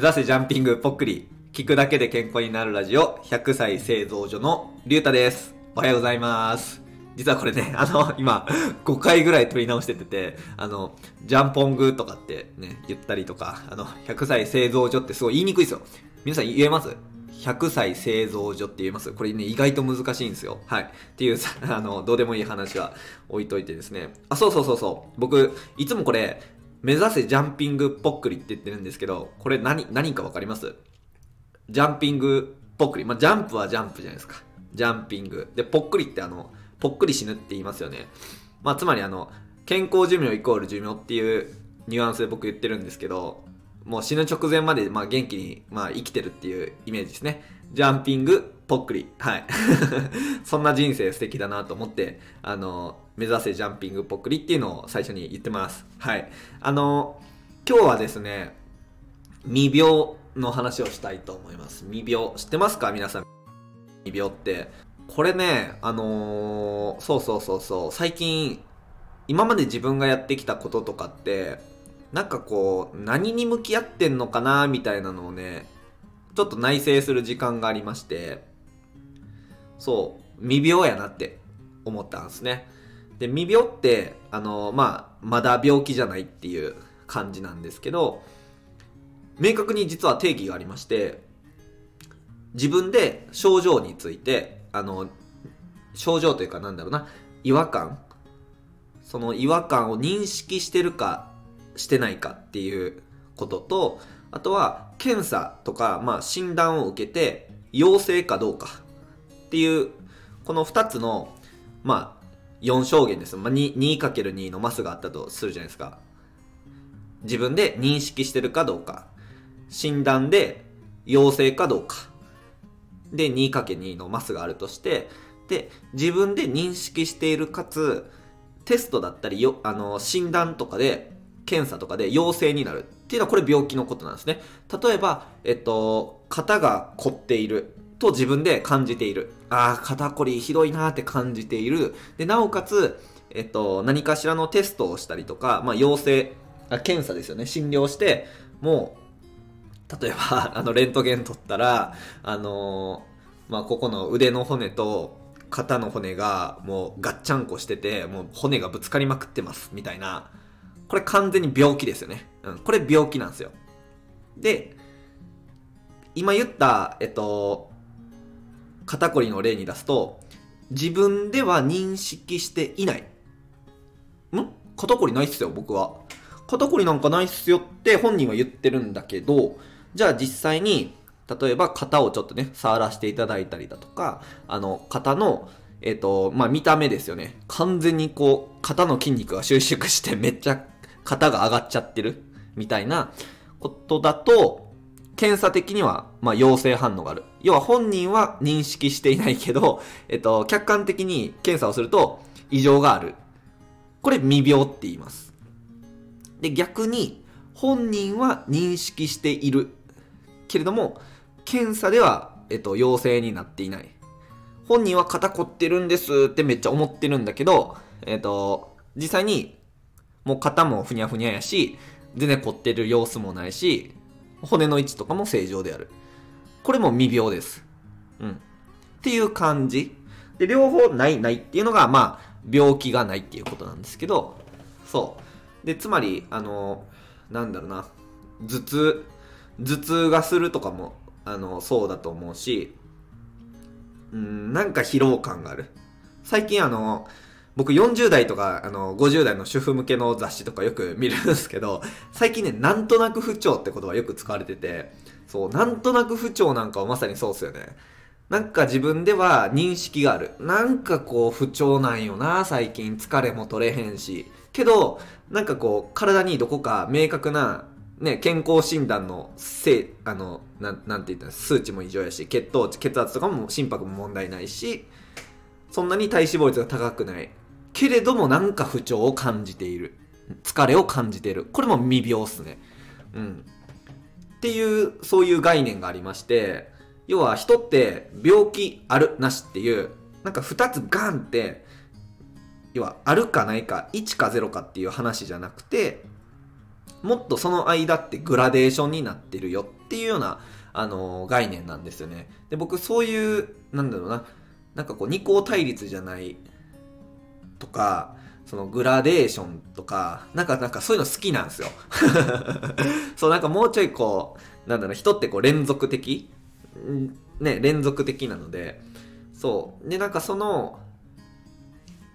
目指せジャンピングぽっくり。聞くだけで健康になるラジオ、100歳製造所のりゅうたです。おはようございます。実はこれね、あの、今、5回ぐらい撮り直しててて、あの、ジャンポングとかってね、言ったりとか、あの、100歳製造所ってすごい言いにくいですよ。皆さん言えます？100歳製造所って言えます？これね、意外と難しいんですよ。はい。っていうさ、あの、どうでもいい話は置いといてですね。あ、そうそうそうそう。僕、いつもこれ、目指せジャンピングぽっくりって言ってるんですけど、これ何、何かわかります？ジャンピングぽっくり。まあ、ジャンプはジャンプじゃないですか。ジャンピング。で、ぽっくりってあの、ぽっくり死ぬって言いますよね。まあ、つまりあの、健康寿命イコール寿命っていうニュアンスで僕言ってるんですけど、もう死ぬ直前まで、まあ、元気に、まあ、生きてるっていうイメージですね。ジャンピング、ぽっくり。はい。そんな人生素敵だなと思って、あの、目指せジャンピング、ぽっくりっていうのを最初に言ってます。はい。あの、今日はですね、未病の話をしたいと思います。未病。知ってますか？皆さん。未病って。これね、あのーそうそうそうそう、最近、今まで自分がやってきたこととかって、なんかこう、何に向き合ってんのかなみたいなのをね、ちょっと内省する時間がありまして、そう、未病やなって思ったんですね。で、未病って、あの、まあ、まだ病気じゃないっていう感じなんですけど、明確に実は定義がありまして、自分で症状について、あの、症状というかなんだろうな、違和感その違和感を認識してるかしてないかっていうことと、あとは検査とか、まあ、診断を受けて陽性かどうかっていう、この2つの、まあ、4証言です。まあ、2 2×2 のマスがあったとするじゃないですか。自分で認識してるかどうか。診断で陽性かどうか。で、2×2 のマスがあるとして、で、自分で認識しているかつ、テストだったりよ、あの、診断とかで、検査とかで陽性になるっていうのはこれ病気のことなんですね。例えば、えっと、肩が凝っていると自分で感じている。ああ、肩こりひどいなーって感じている。で、なおかつ、えっと、何かしらのテストをしたりとか、まあ、陽性、あ検査ですよね。診療して、もう、例えば、あの、レントゲン取ったら、あのーまあ、ここの腕の骨と肩の骨がもうガッチャンコしてて、もう骨がぶつかりまくってます、みたいな。これ完全に病気ですよね。うん、これ病気なんですよ。で、今言った、えっと、肩こりの例に出すと、自分では認識していない。ん？肩こりないっすよ、僕は。肩こりなんかないっすよって本人は言ってるんだけど、じゃあ実際に、例えば肩をちょっとね、触らせていただいたりだとか、あの、肩の、えっ、と、まあ、見た目ですよね。完全にこう、肩の筋肉が収縮してめっちゃ肩が上がっちゃってるみたいなことだと、検査的には、まあ、陽性反応がある。要は本人は認識していないけど、えっと、客観的に検査をすると異常がある。これ未病って言います。で、逆に本人は認識している。けれども、検査では、えっと、陽性になっていない。本人は肩凝ってるんですってめっちゃ思ってるんだけど、えっと、実際にもう肩もふにゃふにゃやし、全然凝ってる様子もないし、骨の位置とかも正常である。これも未病です。うん。っていう感じ。で、両方ないないっていうのが、まあ、病気がないっていうことなんですけど、そう。で、つまり、あの、なんだろうな、頭痛、頭痛がするとかも、あの、そうだと思うし、うん、なんか疲労感がある。最近あの、僕40代とかあの50代の主婦向けの雑誌とかよく見るんですけど、最近ね、なんとなく不調って言葉よく使われてて、そう、なんとなく不調なんかはまさにそうっすよね。なんか自分では認識がある。なんかこう不調なんよな、最近疲れも取れへんし。けど、なんかこう体にどこか明確なね、健康診断のせい、あの、なん、なんて言ったら数値も異常やし、血糖値、血圧とかも心拍も問題ないし、そんなに体脂肪率が高くない。けれどもなんか不調を感じている。疲れを感じている。これも未病っすね。うん。っていう、そういう概念がありまして、要は人って病気あるなしっていう、なんか二つガンって、要はあるかないか、1か0かっていう話じゃなくて、もっとその間ってグラデーションになってるよっていうような、あの概念なんですよね。で、僕そういう、なんだろうな、なんかこう二項対立じゃないとか、そのグラデーションとか、なんかなんかそういうの好きなんですよ。そうなんかもうちょいこう、なんだろう、人ってこう連続的ね、連続的なので、そう。で、なんかその、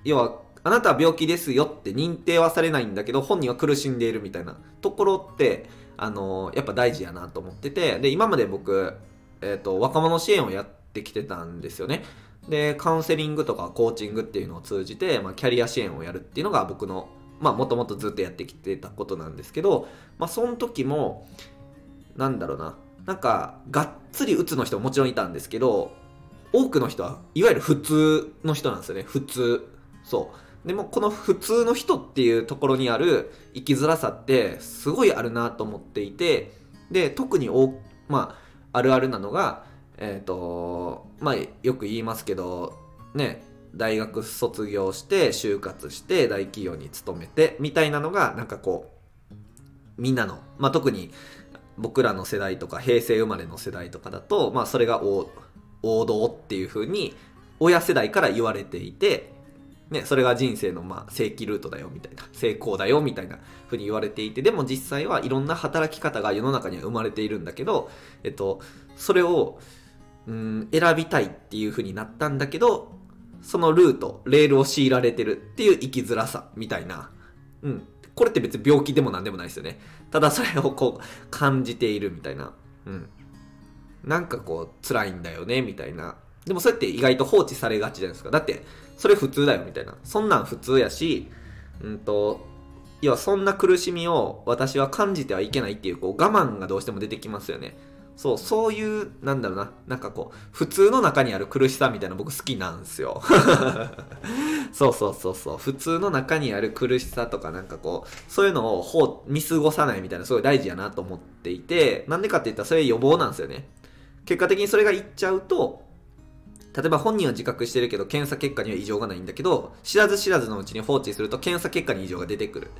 要は、あなたは病気ですよって認定はされないんだけど、本人は苦しんでいるみたいなところって、あのやっぱ大事やなと思ってて、で、今まで僕、えっ、ー、と、若者支援をやってきてたんですよね。で、カウンセリングとかコーチングっていうのを通じて、まあ、キャリア支援をやるっていうのが僕の、まあ、もともとずっとやってきてたことなんですけど、まあ、その時も、なんだろうな、なんか、がっつり打つの人ももちろんいたんですけど、多くの人はいわゆる普通の人なんですよね。普通。そう。でも、この普通の人っていうところにある生きづらさって、すごいあるなと思っていて、で、特に、まあ、あるあるなのが、えっ、ー、と、まあ、よく言いますけど、ね、大学卒業して、就活して、大企業に勤めて、みたいなのが、なんかこう、みんなの、まあ、特に僕らの世代とか、平成生まれの世代とかだと、まあ、それが王道っていう風に、親世代から言われていて、ね、それが人生のまあ正規ルートだよみたいな、成功だよみたいな風に言われていて、でも実際はいろんな働き方が世の中には生まれているんだけど、えっと、それを、うん選びたいっていう風になったんだけどそのルートレールを強いられてるっていう生きづらさみたいな。うん。これって別に病気でも何でもないですよね。ただそれをこう感じているみたいな。うん。なんかこう辛いんだよねみたいな。でもそれって意外と放置されがちじゃないですか。だってそれ普通だよみたいな。そんなん普通やしうんと要はそんな苦しみを私は感じてはいけないっていうこう我慢がどうしても出てきますよね。そう、そういう、なんだろうな、なんかこう、普通の中にある苦しさみたいな僕好きなんですよ。そうそうそうそう、普通の中にある苦しさとかなんかこう、そういうのを見過ごさないみたいなすごい大事やなと思っていて、なんでかって言ったらそれ予防なんですよね。結果的にそれがいっちゃうと、例えば本人は自覚してるけど検査結果には異常がないんだけど、知らず知らずのうちに放置すると検査結果に異常が出てくる。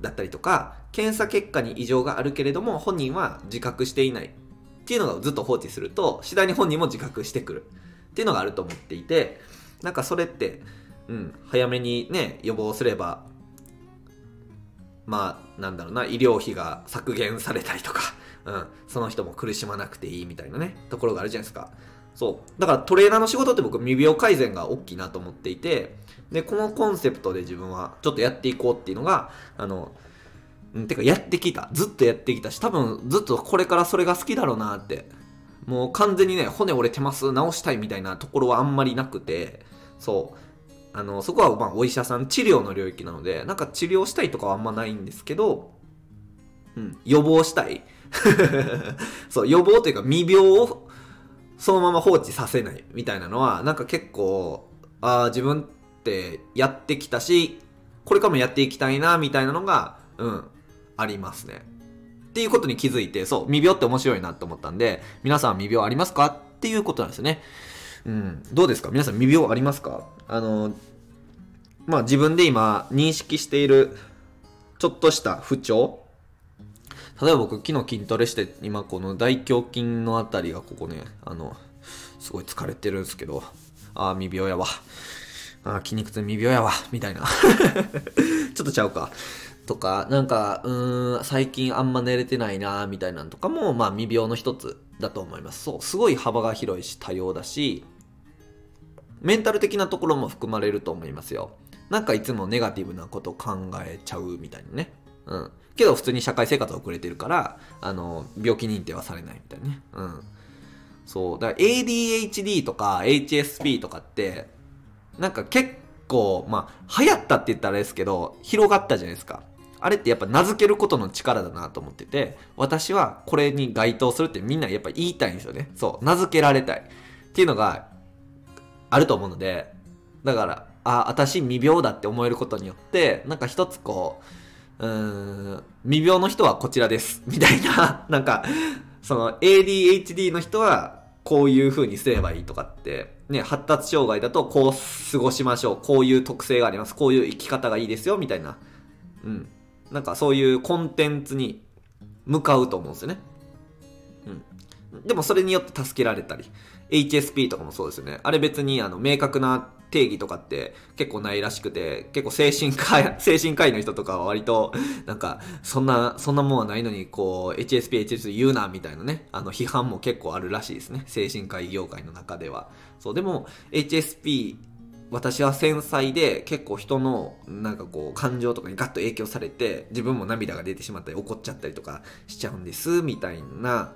だったりとか、検査結果に異常があるけれども本人は自覚していない。っていうのがずっと放置すると次第に本人も自覚してくるっていうのがあると思っていてなんかそれって、うん、早めにね予防すればまあなんだろうな医療費が削減されたりとか、うん、その人も苦しまなくていいみたいなねところがあるじゃないですか。そう。だからトレーナーの仕事って僕未病改善が大きいなと思っていてでこのコンセプトで自分はちょっとやっていこうっていうのがあのうん、てかやってきた。ずっとやってきたし、多分ずっとこれからそれが好きだろうなって。もう完全にね、骨折れてます、治したいみたいなところはあんまりなくて、そう。あの、そこはまあお医者さん、治療の領域なので、なんか治療したいとかはあんまないんですけど、うん、予防したい。そう、予防というか未病をそのまま放置させないみたいなのは、なんか結構、ああ、自分ってやってきたし、これからもやっていきたいな、みたいなのが、うん、ありますね。っていうことに気づいて、そう、未病って面白いなって思ったんで、皆さん未病ありますか？っていうことなんですよね。うん、どうですか？皆さん未病ありますか？あの、まあ自分で今認識しているちょっとした不調？例えば僕昨日筋トレして今この大胸筋のあたりがここね、あの、すごい疲れてるんですけど、ああ、未病やわ。ああ、筋肉痛未病やわ。みたいな。ちょっとちゃうか。とか、なんか、うん、最近あんま寝れてないなみたいなのとかも、まあ未病の一つだと思います。そう、すごい幅が広いし多様だし、メンタル的なところも含まれると思いますよ。なんかいつもネガティブなこと考えちゃうみたいなね。うん。けど普通に社会生活を送れてるから、あの、病気認定はされないみたいなね。うん。そう。だから ADHD とか HSP とかって、なんか結構、まあ、流行ったって言ったらあれですけど、広がったじゃないですか。あれってやっぱ名付けることの力だなと思ってて、私はこれに該当するってみんなやっぱ言いたいんですよね。そう、名付けられたい。っていうのがあると思うので、だから、あ、私未病だって思えることによって、なんか一つこう、うーん、未病の人はこちらです。みたいな、なんか、その ADHD の人はこういう風にすればいいとかって、ね、発達障害だとこう過ごしましょう。こういう特性があります。こういう生き方がいいですよ、みたいな。うん。なんかそういうコンテンツに向かうと思うんですよね。うんでもそれによって助けられたり、HSP とかもそうですよね。あれ別にあの明確な定義とかって結構ないらしくて、結構精神科、精神科医の人とかは割と、なんか、そんな、そんなもんはないのに、こう、HSP、HSP 言うな、みたいなね、あの、批判も結構あるらしいですね。精神科医業界の中では。そう、でも、HSP、私は繊細で結構人のなんかこう感情とかにガッと影響されて自分も涙が出てしまったり怒っちゃったりとかしちゃうんですみたいな。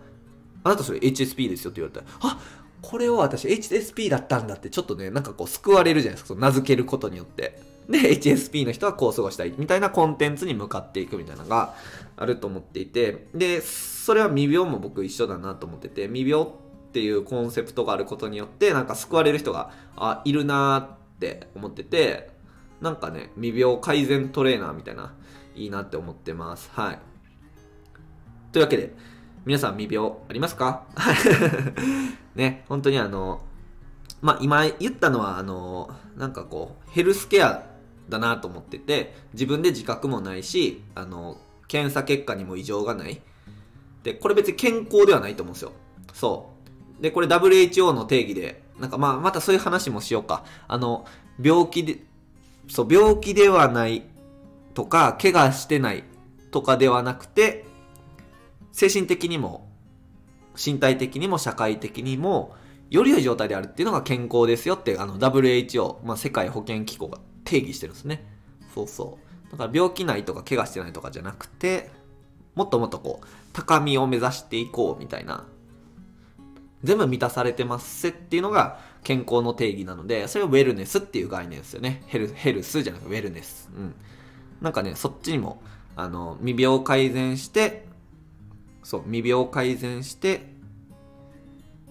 あなたそれ HSP ですよって言われたらあこれを私 HSP だったんだってちょっとねなんかこう救われるじゃないですかその名付けることによって。で HSP の人はこう過ごしたいみたいなコンテンツに向かっていくみたいなのがあると思っていて。でそれは未病も僕一緒だなと思ってて未病っていうコンセプトがあることによってなんか救われる人があいるなーってって思ってて、なんかね、未病改善トレーナーみたいな、いいなって思ってます。はい。というわけで、皆さん未病ありますか？ね、本当にあの、まあ、今言ったのは、あの、なんかこう、ヘルスケアだなと思ってて、自分で自覚もないし、あの、検査結果にも異常がない。で、これ別に健康ではないと思うんですよ。そう。で、これ WHO の定義でなんかまあ、またそういう話もしようか。あの、病気で、そう、病気ではないとか、怪我してないとかではなくて、精神的にも、身体的にも社会的にも、より良い状態であるっていうのが健康ですよって、あの、WHO、まあ、世界保健機構が定義してるんですね。そうそう。だから病気ないとか怪我してないとかじゃなくて、もっともっとこう、高みを目指していこうみたいな全部満たされてますせっていうのが健康の定義なので、それをウェルネスっていう概念ですよね。ヘルヘルスじゃなくてウェルネス。うん。なんかね、そっちにも、あの、未病改善して、そう、未病改善して、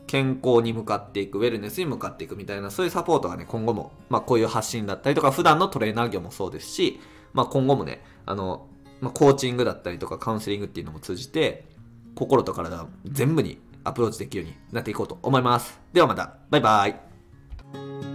健康に向かっていく、ウェルネスに向かっていくみたいな、そういうサポートがね、今後も、まあこういう発信だったりとか、普段のトレーナー業もそうですし、まあ今後もね、あの、まあ、コーチングだったりとかカウンセリングっていうのも通じて、心と体全部にアプローチできるようになっていこうと思います。ではまた、バイバイ。